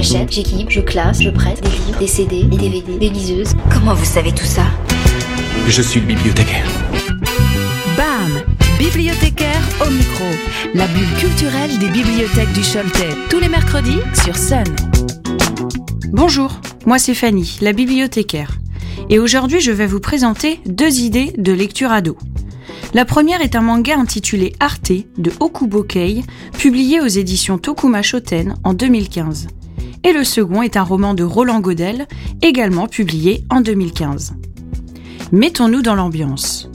J'achète, j'équipe, je classe, je prête des livres, des CD, des DVD, des liseuses. Comment vous savez tout ça? Je suis le bibliothécaire. BAM Bibliothécaire au micro. La bulle culturelle des bibliothèques du Choletais. Tous les mercredis sur Sun. Bonjour, moi c'est Fanny, la bibliothécaire. Et aujourd'hui je vais vous présenter deux idées de lecture ado. La première est un manga intitulé Arte de Okubo Kei, publié aux éditions Tokuma Shoten en 2015. Et le second est un roman de Roland Godel, également publié en 2015. Mettons-nous dans l'ambiance.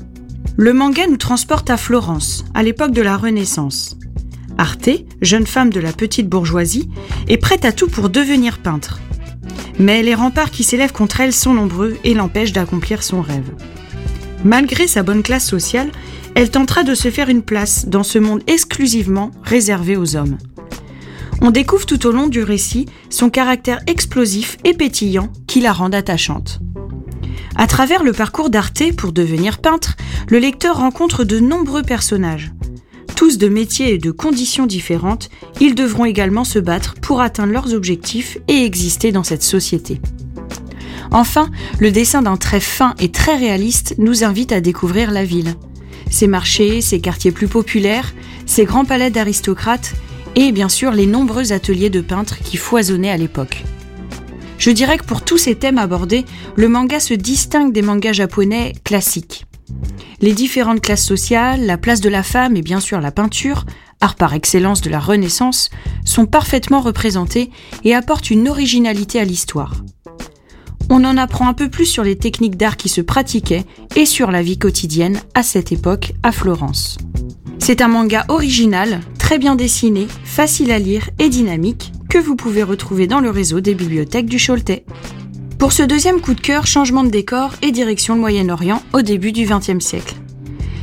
Le manga nous transporte à Florence, à l'époque de la Renaissance. Arte, jeune femme de la petite bourgeoisie, est prête à tout pour devenir peintre. Mais les remparts qui s'élèvent contre elle sont nombreux et l'empêchent d'accomplir son rêve. Malgré sa bonne classe sociale, elle tentera de se faire une place dans ce monde exclusivement réservé aux hommes. On découvre tout au long du récit son caractère explosif et pétillant qui la rend attachante. À travers le parcours d'Arte pour devenir peintre, le lecteur rencontre de nombreux personnages. Tous de métiers et de conditions différentes, ils devront également se battre pour atteindre leurs objectifs et exister dans cette société. Enfin, le dessin d'un trait fin et très réaliste nous invite à découvrir la ville. Ses marchés, ses quartiers plus populaires, ses grands palais d'aristocrates et bien sûr les nombreux ateliers de peintres qui foisonnaient à l'époque. Je dirais que pour tous ces thèmes abordés, le manga se distingue des mangas japonais classiques. Les différentes classes sociales, la place de la femme et bien sûr la peinture, art par excellence de la Renaissance, sont parfaitement représentées et apportent une originalité à l'histoire. On en apprend un peu plus sur les techniques d'art qui se pratiquaient et sur la vie quotidienne à cette époque à Florence. C'est un manga original, très bien dessiné, facile à lire et dynamique que vous pouvez retrouver dans le réseau des bibliothèques du Choletais. Pour ce deuxième coup de cœur, changement de décor et direction le Moyen-Orient au début du XXe siècle.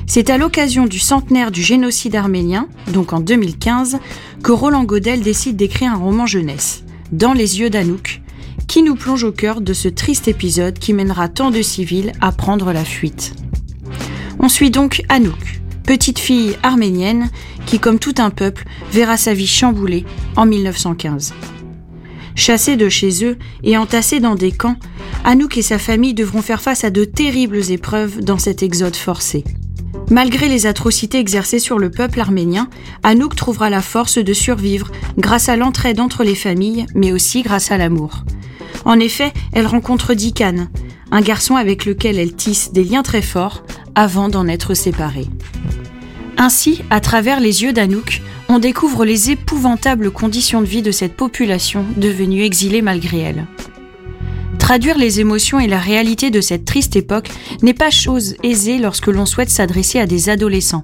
C'est à l'occasion du centenaire du génocide arménien, donc en 2015, que Roland Godel décide d'écrire un roman jeunesse, Dans les yeux d'Anouk, qui nous plonge au cœur de ce triste épisode qui mènera tant de civils à prendre la fuite. On suit donc Anouk, petite fille arménienne qui, comme tout un peuple, verra sa vie chamboulée en 1915. Chassés de chez eux et entassés dans des camps, Anouk et sa famille devront faire face à de terribles épreuves dans cet exode forcé. Malgré les atrocités exercées sur le peuple arménien, Anouk trouvera la force de survivre grâce à l'entraide entre les familles, mais aussi grâce à l'amour. En effet, elle rencontre Dikan, un garçon avec lequel elle tisse des liens très forts avant d'en être séparée. Ainsi, à travers les yeux d'Anouk, on découvre les épouvantables conditions de vie de cette population devenue exilée malgré elle. Traduire les émotions et la réalité de cette triste époque n'est pas chose aisée lorsque l'on souhaite s'adresser à des adolescents.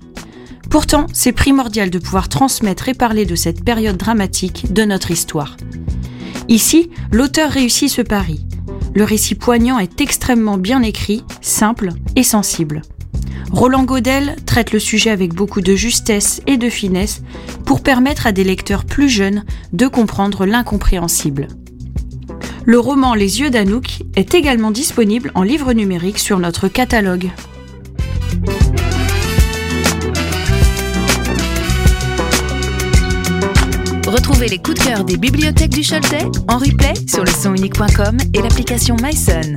Pourtant, c'est primordial de pouvoir transmettre et parler de cette période dramatique de notre histoire. Ici, l'auteur réussit ce pari. Le récit poignant est extrêmement bien écrit, simple et sensible. Roland Godel traite le sujet avec beaucoup de justesse et de finesse pour permettre à des lecteurs plus jeunes de comprendre l'incompréhensible. Le roman Les yeux d'Anouk est également disponible en livre numérique sur notre catalogue. Retrouvez les coups de cœur des bibliothèques du Choletais en replay sur le sonunique.com et l'application MySun.